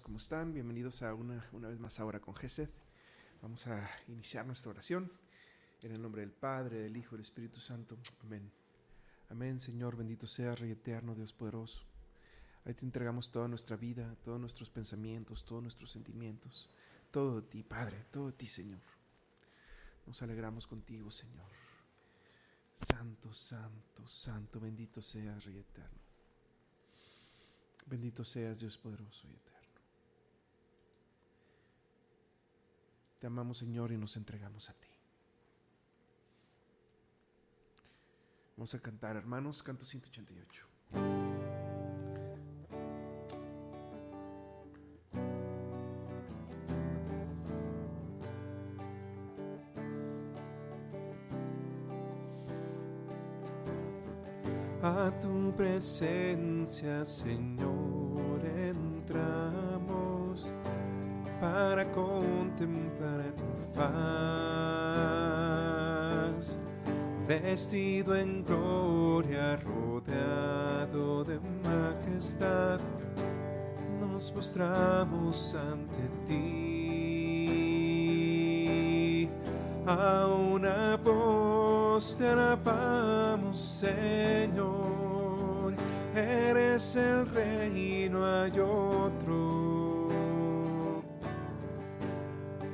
¿cómo están? Bienvenidos a una, una vez más ahora con Gesed. Vamos a iniciar nuestra oración en el nombre del Padre, del Hijo y del Espíritu Santo. Amén. Amén, Señor, bendito sea, Rey eterno, Dios poderoso. Ahí te entregamos toda nuestra vida, todos nuestros pensamientos, todos nuestros sentimientos, todo de ti, Padre, todo de ti, Señor. Nos alegramos contigo, Señor. Santo, santo, santo, bendito seas, Rey eterno. Bendito seas, Dios poderoso y eterno. Te amamos, Señor, y nos entregamos a ti. Vamos a cantar, hermanos, canto 188. A tu presencia, Señor, entramos para vestido en gloria, rodeado de majestad, nos mostramos ante ti. A una voz te alabamos, Señor, eres el rey, no hay otro.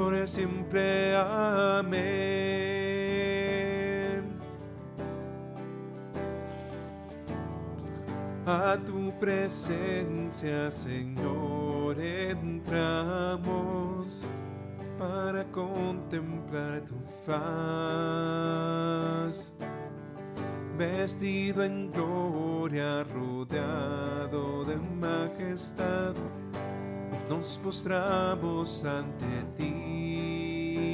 por siempre. Amén. A tu presencia, Señor, entramos para contemplar tu faz. Vestido en gloria, rodeado de majestad, nos postramos ante ti.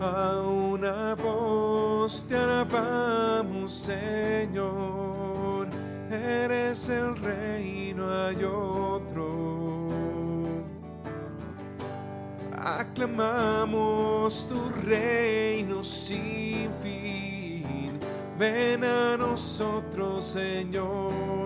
A una voz te alabamos, Señor, eres el rey, no hay otro. Aclamamos tu reino sin fin. Ven a nosotros, Señor.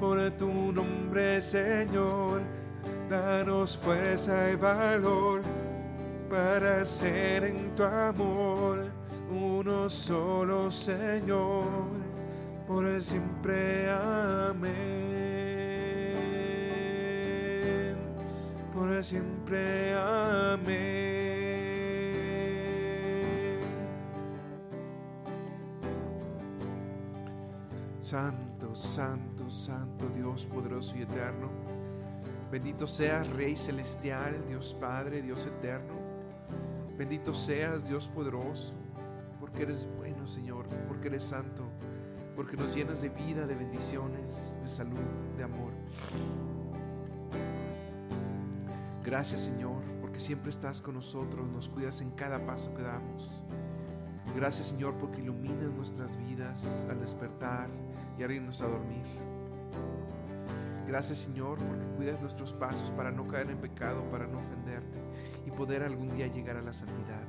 por tu nombre, Señor. Danos fuerza y valor para ser en tu amor uno solo, Señor. Por siempre. Amén. por siempre. Amén. Santo, santo, santo Dios poderoso y eterno. Bendito seas, Rey celestial, Dios Padre, Dios eterno. Bendito seas, Dios poderoso, porque eres bueno, Señor, porque eres santo, porque nos llenas de vida, de bendiciones, de salud, de amor. Gracias Señor, porque siempre estás con nosotros, nos cuidas en cada paso que damos. Gracias Señor, porque iluminas nuestras vidas al despertar y al irnos a dormir. Gracias Señor, porque cuidas nuestros pasos para no caer en pecado, para no ofenderte y poder algún día llegar a la santidad.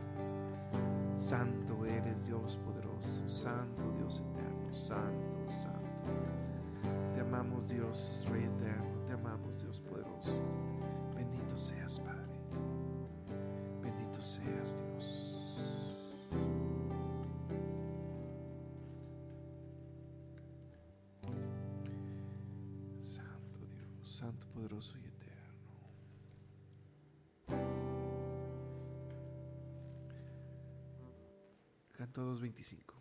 Santo eres Dios poderoso, Santo Dios eterno, Santo, Santo. Te amamos Dios, Rey eterno, te amamos Dios poderoso. Canto 225.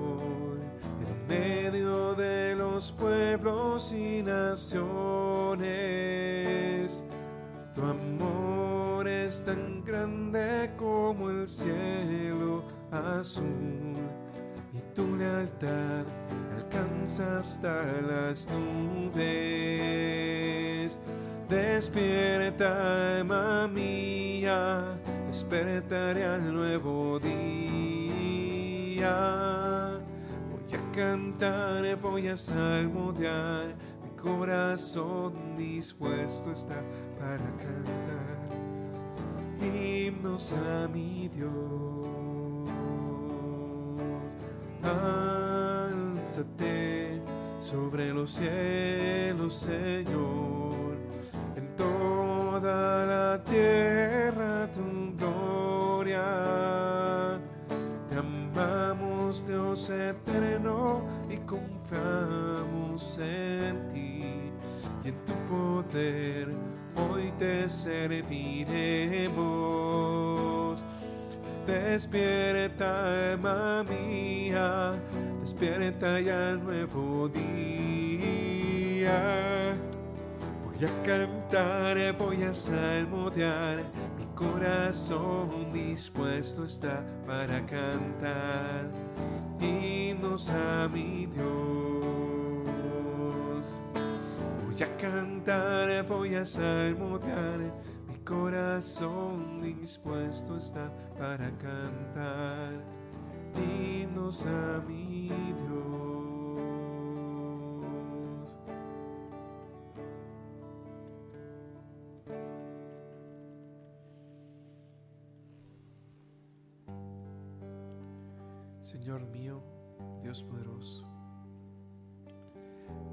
medio de los pueblos y naciones. Tu amor es tan grande como el cielo azul y tu lealtad alcanza hasta las nubes. Despierta, alma mía, despertaré al nuevo día cantar, voy a salmodiar, mi corazón dispuesto está para cantar himnos a mi Dios. Álzate sobre los cielos, Señor, en toda la tierra Dios eterno, y confiamos en ti y en tu poder. Hoy te serviremos. Despierta, alma mía, despierta ya el nuevo día. Voy a cantar, voy a salmodiar, mi corazón dispuesto está para cantar a mi Dios. Voy a cantar, voy a salmodiar, mi corazón dispuesto está para cantar himnos a mi Dios.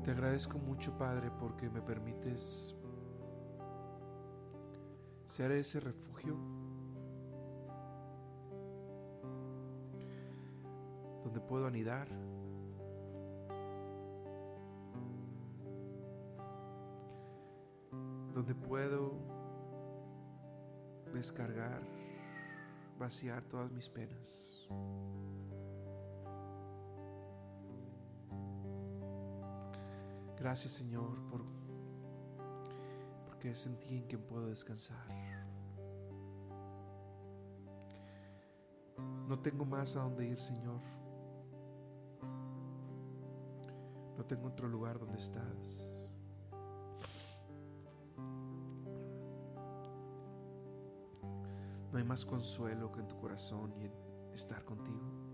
Te agradezco mucho, Padre, porque me permites ser ese refugio donde puedo anidar, donde puedo descargar, vaciar todas mis penas. Gracias Señor por porque es en ti en quien puedo descansar. No tengo más a dónde ir, Señor. No tengo otro lugar donde estás. No hay más consuelo que en tu corazón y en estar contigo.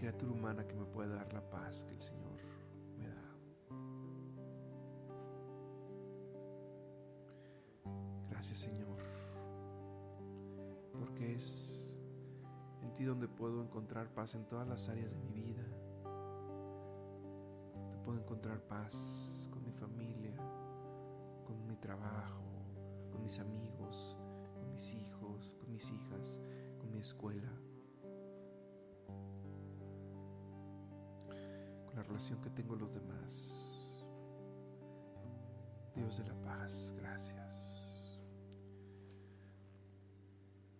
Criatura humana que me pueda dar la paz que el Señor me da. Gracias Señor, porque es en ti donde puedo encontrar paz en todas las áreas de mi vida. Te puedo encontrar paz con mi familia, con mi trabajo, con mis amigos, con mis hijos, con mis hijas, con mi escuela. La relación que tengo con los demás. Dios de la paz, gracias.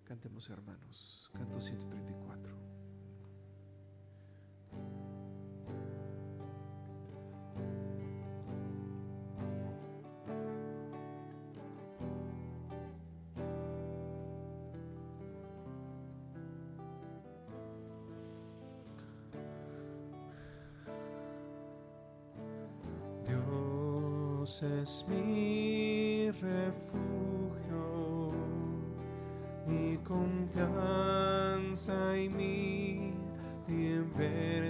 Cantemos hermanos, canto 134. Es mi refugio, mi confianza y mi libertador.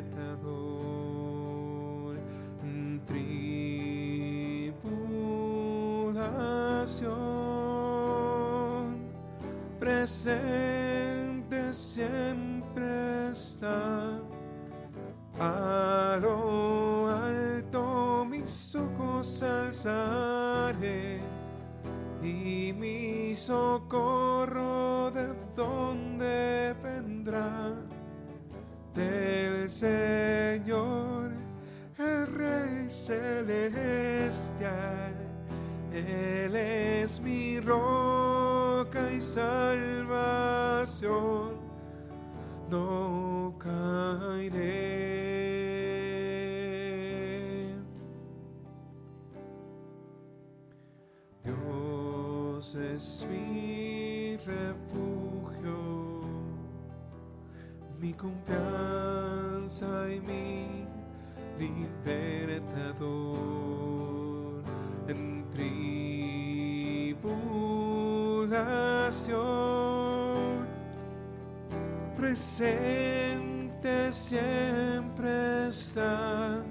Socorro de donde vendrá del Señor, el Rey celestial. Él es mi roca y salvación, no caeré. Dios es mi confianza y mi libertador en tribulación. Presente siempre está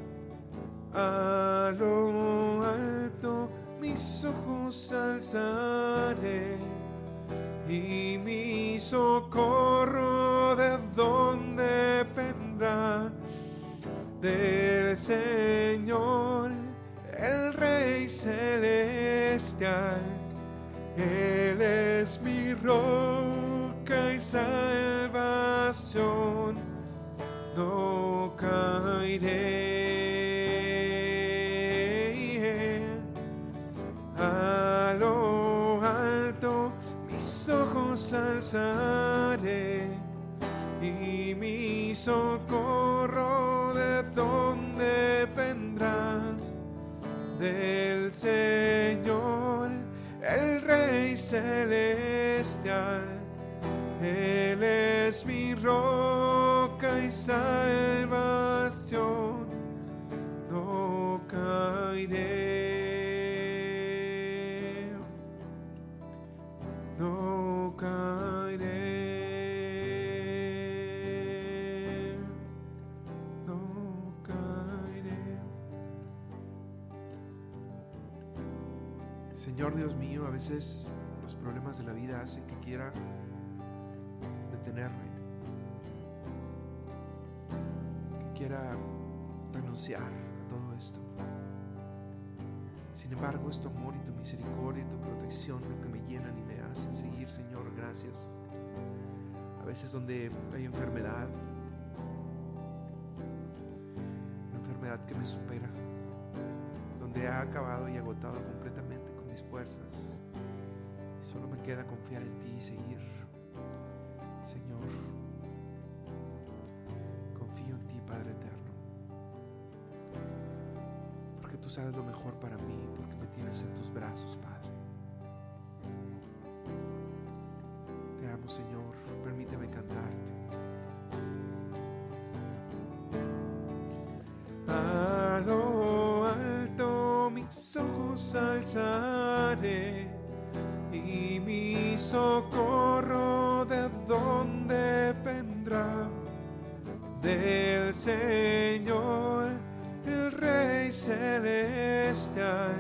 a lo alto mis ojos alzaré y mi socorro de donde vendrá del Señor, el Rey celestial. Él es mi roca y salvación, no caeré. A lo alto mis ojos alzaré socorro de donde vendrás del Señor, el Rey celestial. Él es mi roca y salvación, no caeré, Señor Dios mío, a veces los problemas de la vida hacen que quiera detenerme, que quiera renunciar a todo esto. Sin embargo, es tu amor y tu misericordia y tu protección lo que me llenan y me hacen seguir, Señor, gracias. A veces donde hay enfermedad, una enfermedad que me supera, donde ha acabado y agotado con solo me queda confiar en ti y seguir. Señor, confío en ti, Padre eterno. Porque tú sabes lo mejor para mí, porque me tienes en tus brazos, Padre. Te amo, Señor. Y mi socorro de donde vendrá del Señor, el Rey celestial.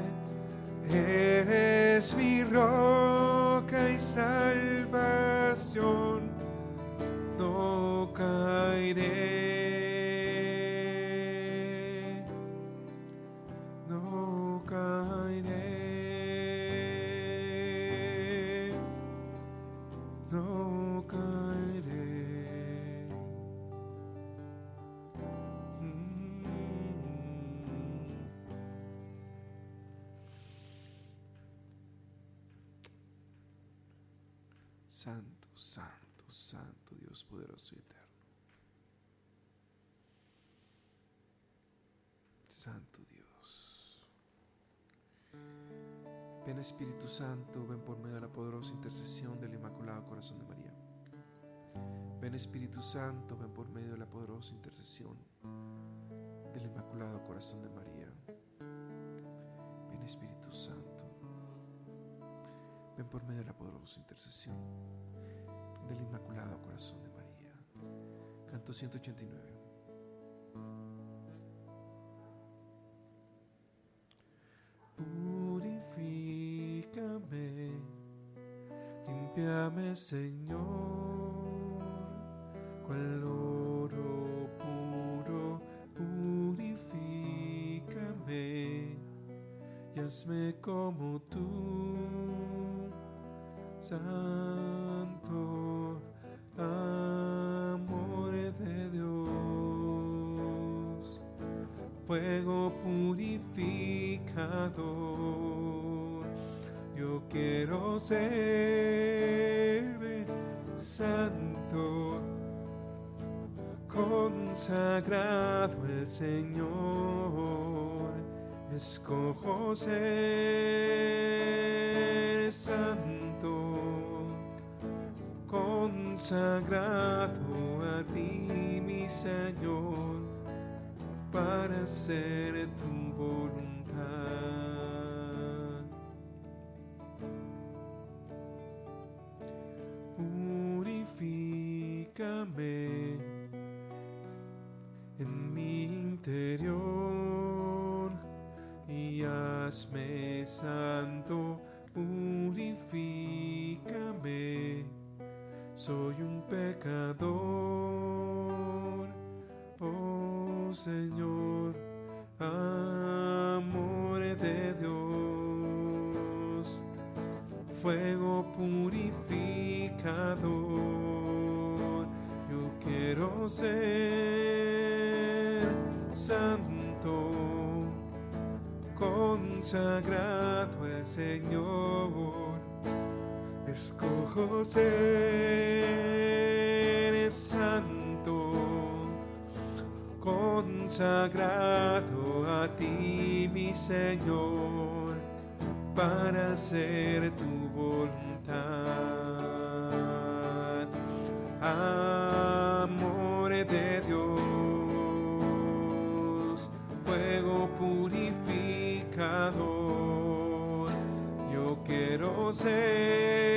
Santo, santo, santo Dios poderoso y eterno. Santo Dios. Ven Espíritu Santo, ven por medio de la poderosa intercesión del Inmaculado Corazón de María. Ven Espíritu Santo, ven por medio de la poderosa intercesión del Inmaculado Corazón de María. Ven Espíritu Santo. Ven por medio de la poderosa intercesión del Inmaculado Corazón de María. Canto 189. Purifícame, limpiame, Señor, cual oro puro, purifícame y hazme como tú, Santo amor de Dios, fuego purificador. Yo quiero ser santo, consagrado al Señor. Escojo ser santo consagrado a ti, mi Señor, para hacer tu voluntad. Soy un pecador, oh Señor, amor de Dios, fuego purificador, yo quiero ser santo, consagrado al Señor Escojo ser santo, consagrado a ti, mi Señor, para hacer tu voluntad. Amor de Dios, fuego purificador, yo quiero ser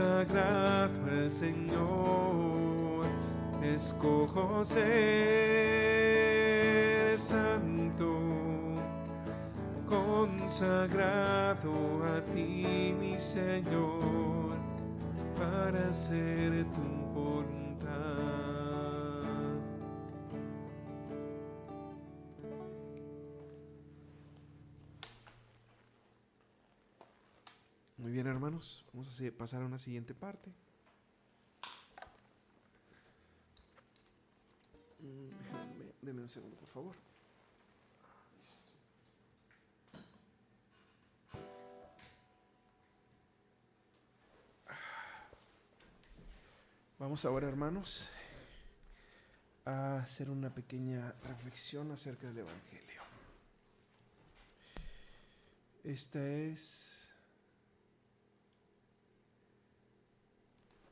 consagrado al Señor, escojo ser santo, consagrado a ti, mi Señor, para hacer tu Hermanos, vamos a pasar a una siguiente parte. Mm, Déjenme, un segundo, por favor. Vamos ahora, hermanos, a hacer una pequeña reflexión acerca del Evangelio. Esta es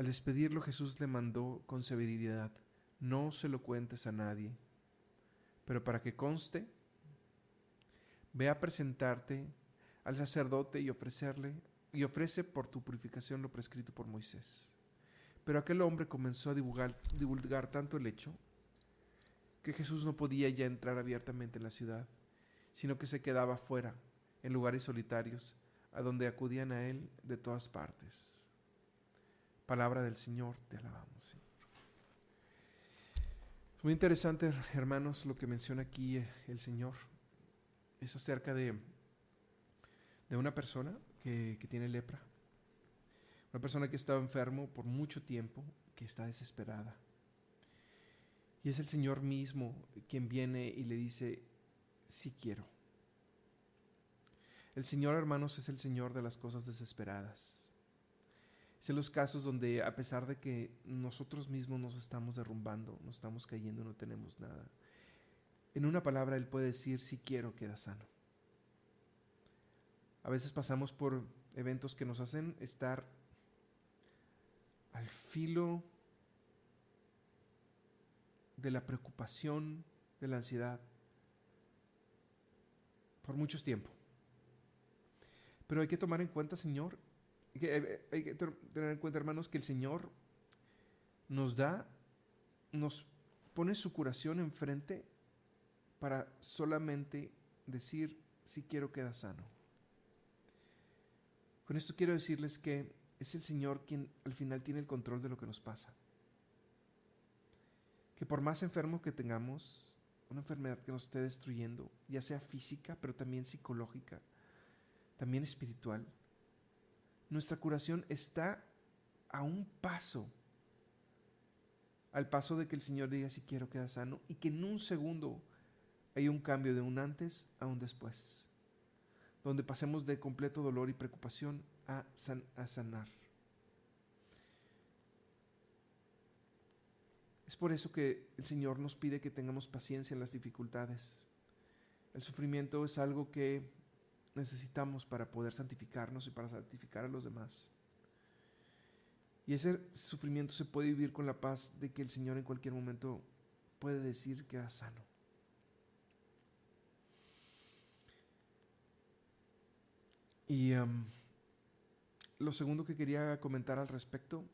Al despedirlo Jesús le mandó con severidad, no se lo cuentes a nadie, pero para que conste, ve a presentarte al sacerdote y ofrecerle, y ofrece por tu purificación lo prescrito por Moisés. Pero aquel hombre comenzó a divulgar, divulgar tanto el hecho que Jesús no podía ya entrar abiertamente en la ciudad, sino que se quedaba fuera, en lugares solitarios, a donde acudían a él de todas partes. Palabra del Señor, te alabamos. Señor. Es muy interesante, hermanos, lo que menciona aquí eh, el Señor. Es acerca de, de una persona que, que tiene lepra. Una persona que estaba enfermo por mucho tiempo, que está desesperada. Y es el Señor mismo quien viene y le dice, sí quiero, El Señor, hermanos, es el Señor de las cosas desesperadas. En los casos donde a pesar de que nosotros mismos nos estamos derrumbando, nos estamos cayendo, no tenemos nada. En una palabra Él puede decir, si quiero, queda sano. A veces pasamos por eventos que nos hacen estar al filo de la preocupación, de la ansiedad, por mucho tiempo. Pero hay que tomar en cuenta, Señor, eh, hay que tener en cuenta, hermanos, que el Señor nos da, nos pone su curación enfrente para solamente decir, si quiero queda sano. Con esto quiero decirles que es el Señor quien al final tiene el control de lo que nos pasa. Que por más enfermo que tengamos, una enfermedad que nos esté destruyendo, ya sea física, pero también psicológica, también espiritual, nuestra curación está a un paso, al paso de que el Señor diga si quiero queda sano y que en un segundo hay un cambio de un antes a un después, donde pasemos de completo dolor y preocupación a, a sanar. Es por eso que el Señor nos pide que tengamos paciencia en las dificultades. El sufrimiento es algo que necesitamos para poder santificarnos y para santificar a los demás. Y ese sufrimiento se puede vivir con la paz de que el Señor en cualquier momento puede decir que queda sano. Y lo segundo que quería comentar al respecto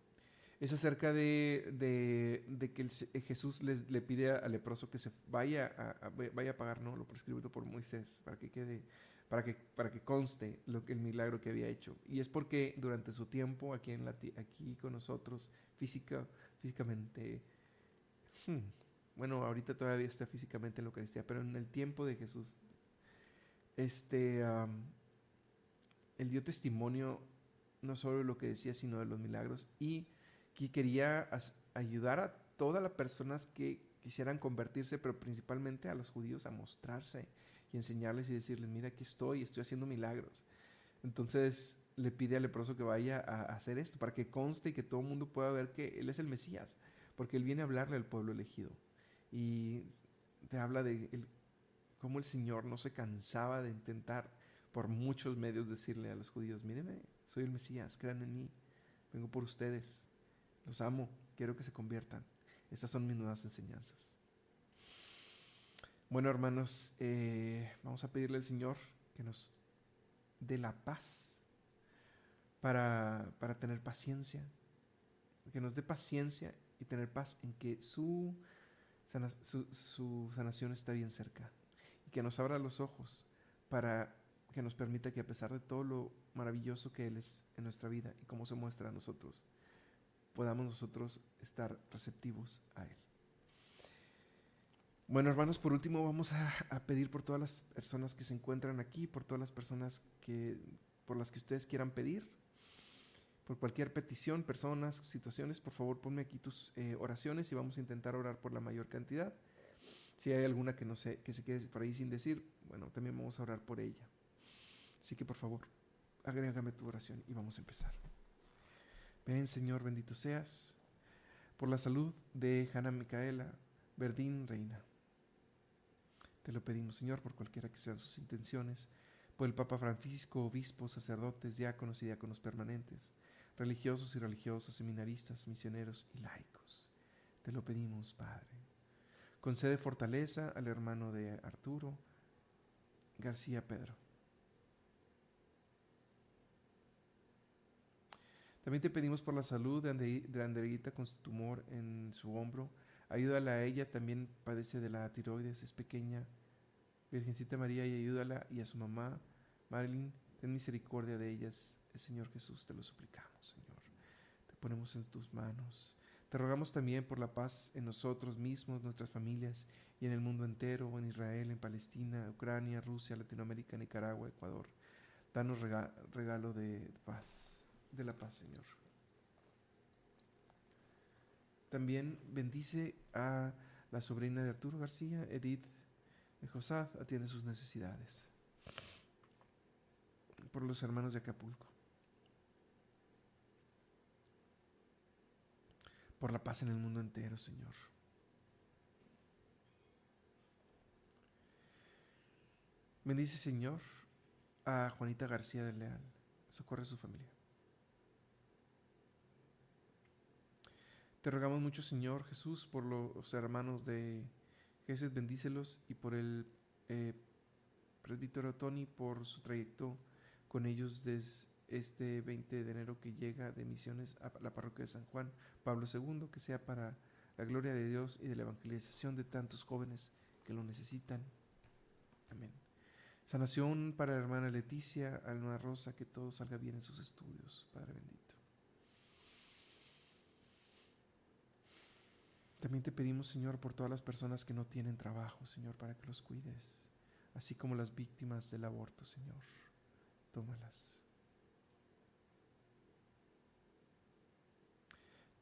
es acerca de, que Jesús le, pide al leproso que se vaya a, vaya a pagar ¿no? lo prescrito por Moisés para que quede para que, para que conste lo que, el milagro que había hecho. Y es porque durante su tiempo aquí, en la, aquí con nosotros, física, físicamente, hmm, bueno, ahorita todavía está físicamente en la Eucaristía, pero en el tiempo de Jesús, este, él dio testimonio no solo de lo que decía, sino de los milagros y que quería ayudar a todas las personas que quisieran convertirse, pero principalmente a los judíos a mostrarse enseñarles y decirles, mira, aquí estoy, estoy haciendo milagros. Entonces le pide al leproso que vaya a, hacer esto para que conste y que todo el mundo pueda ver que Él es el Mesías, porque Él viene a hablarle al pueblo elegido. Y te habla de cómo el Señor no se cansaba de intentar por muchos medios decirle a los judíos, mírenme, soy el Mesías, crean en mí, vengo por ustedes, los amo, quiero que se conviertan. Estas son mis nuevas enseñanzas. Bueno, hermanos, eh, vamos a pedirle al Señor que nos dé la paz para, tener paciencia, que nos dé paciencia y tener paz en que su, su, sanación está bien cerca y que nos abra los ojos para que nos permita que a pesar de todo lo maravilloso que Él es en nuestra vida y cómo se muestra a nosotros, podamos nosotros estar receptivos a Él. Bueno, hermanos, por último vamos a, pedir por todas las personas que se encuentran aquí, por todas las personas que, por las que ustedes quieran pedir, por cualquier petición, personas, situaciones, por favor ponme aquí tus eh, oraciones y vamos a intentar orar por la mayor cantidad. Si hay alguna que no sé, que se quede por ahí sin decir, bueno, también vamos a orar por ella. Así que por favor, agrégame tu oración y vamos a empezar. Ven, Señor, bendito seas, por la salud de Hanna Micaela Verdín Reina te lo pedimos, Señor, por cualquiera que sean sus intenciones, por el Papa Francisco, obispos, sacerdotes, diáconos y diáconos permanentes, religiosos y religiosas, seminaristas, misioneros y laicos. Te lo pedimos, Padre. Concede fortaleza al hermano de Arturo, García Pedro. También te pedimos por la salud de Anderguita con su tumor en su hombro, Ayúdala a ella, también padece de la tiroides, es pequeña. Virgencita María, y ayúdala y a su mamá, Marilyn, ten misericordia de ellas. El Señor Jesús, te lo suplicamos, Señor. Te ponemos en tus manos. Te rogamos también por la paz en nosotros mismos, nuestras familias y en el mundo entero, en Israel, en Palestina, Ucrania, Rusia, Latinoamérica, Nicaragua, Ecuador. Danos regalo de paz, de la paz, Señor. También bendice a la sobrina de Arturo García, Edith Josad, atiende sus necesidades. por los hermanos de Acapulco. Por la paz en el mundo entero, Señor. Bendice, Señor, a Juanita García de Leal. Socorre a su familia. Te rogamos mucho, Señor Jesús, por los hermanos de Jesús, bendícelos y por el eh, presbítero Tony, por su trayecto con ellos desde este 20 de enero que llega de misiones a la parroquia de San Juan Pablo II, que sea para la gloria de Dios y de la evangelización de tantos jóvenes que lo necesitan. Amén. Sanación para la hermana Leticia, Alma Rosa, que todo salga bien en sus estudios, Padre bendito. También te pedimos, Señor, por todas las personas que no tienen trabajo, Señor, para que los cuides, así como las víctimas del aborto, Señor. Tómalas.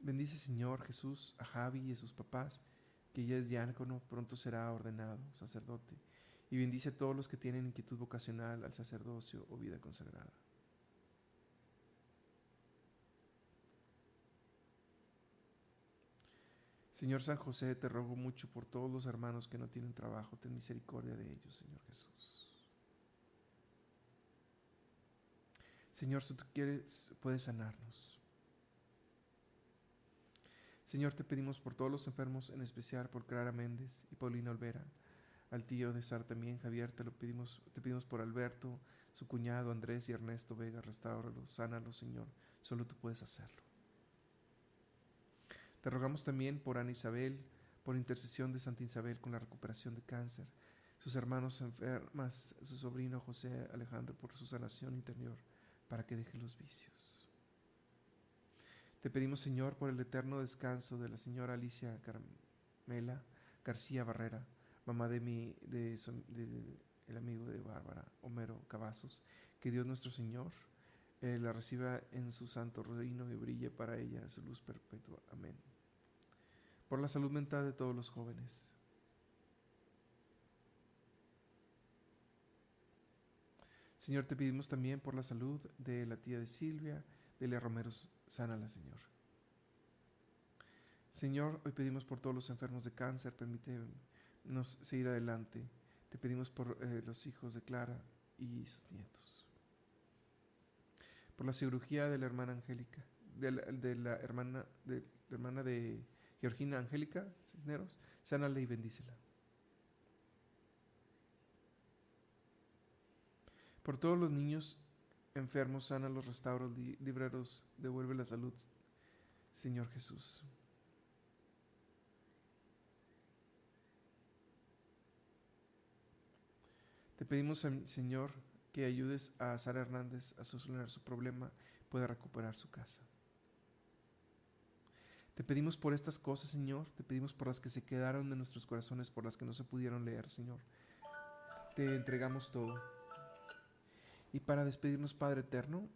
Bendice, Señor Jesús, a Javi y a sus papás, que ya es diácono, pronto será ordenado sacerdote y bendice a todos los que tienen inquietud vocacional al sacerdocio o vida consagrada. Señor San José, te rogo mucho por todos los hermanos que no tienen trabajo, ten misericordia de ellos, Señor Jesús. Señor, si tú quieres, puedes sanarnos. Señor, te pedimos por todos los enfermos, en especial por Clara Méndez y Paulina Olvera, al tío de Sar Javier, te lo pedimos, te pedimos por Alberto, su cuñado Andrés y Ernesto Vega, restauralos, sánalos, Señor, solo tú puedes hacerlo. Te rogamos también por Ana Isabel, por intercesión de Santa Isabel con la recuperación de cáncer, sus hermanos enfermas, su sobrino José Alejandro por su sanación interior, para que deje los vicios. Te pedimos, Señor, por el eterno descanso de la señora Alicia Carmela García Barrera, mamá de mi, de, el amigo de Bárbara, Homero Cavazos, que Dios nuestro Señor eh, la reciba en su santo reino y brille para ella su luz perpetua. Amén. Por la salud mental de todos los jóvenes. Señor, te pedimos también por la salud de la tía de Silvia, de Lea Romero, sánala, Señor. Señor, hoy pedimos por todos los enfermos de cáncer, permite nos seguir adelante. Te pedimos por eh, los hijos de Clara y sus nietos. Por la cirugía de la hermana Angélica, de la, hermana, de la hermana de Georgina Angélica Cisneros, sánala y bendícela. Por todos los niños enfermos, sana los restauros, libreros, devuelve la salud, Señor Jesús. Te pedimos, Señor, que ayudes a Sara Hernández a solucionar su problema, pueda recuperar su casa. Te pedimos por estas cosas, Señor, te pedimos por las que se quedaron de nuestros corazones, por las que no se pudieron leer, Señor. Te entregamos todo. Y para despedirnos, Padre eterno,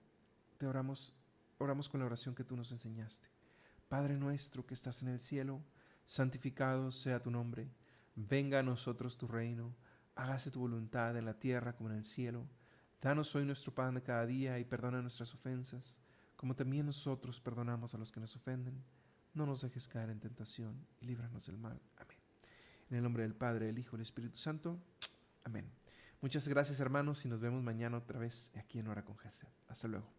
te oramos, oramos con la oración que tú nos enseñaste. Padre nuestro que estás en el cielo, santificado sea tu nombre. Venga a nosotros tu reino hágase tu voluntad en la tierra como en el cielo. Danos hoy nuestro pan de cada día y perdona nuestras ofensas, como también nosotros perdonamos a los que nos ofenden. No nos dejes caer en tentación y líbranos del mal. Amén. En el nombre del Padre, del Hijo y del Espíritu Santo. Amén. Muchas gracias hermanos y nos vemos mañana otra vez aquí en Hora con Jesús. Hasta luego.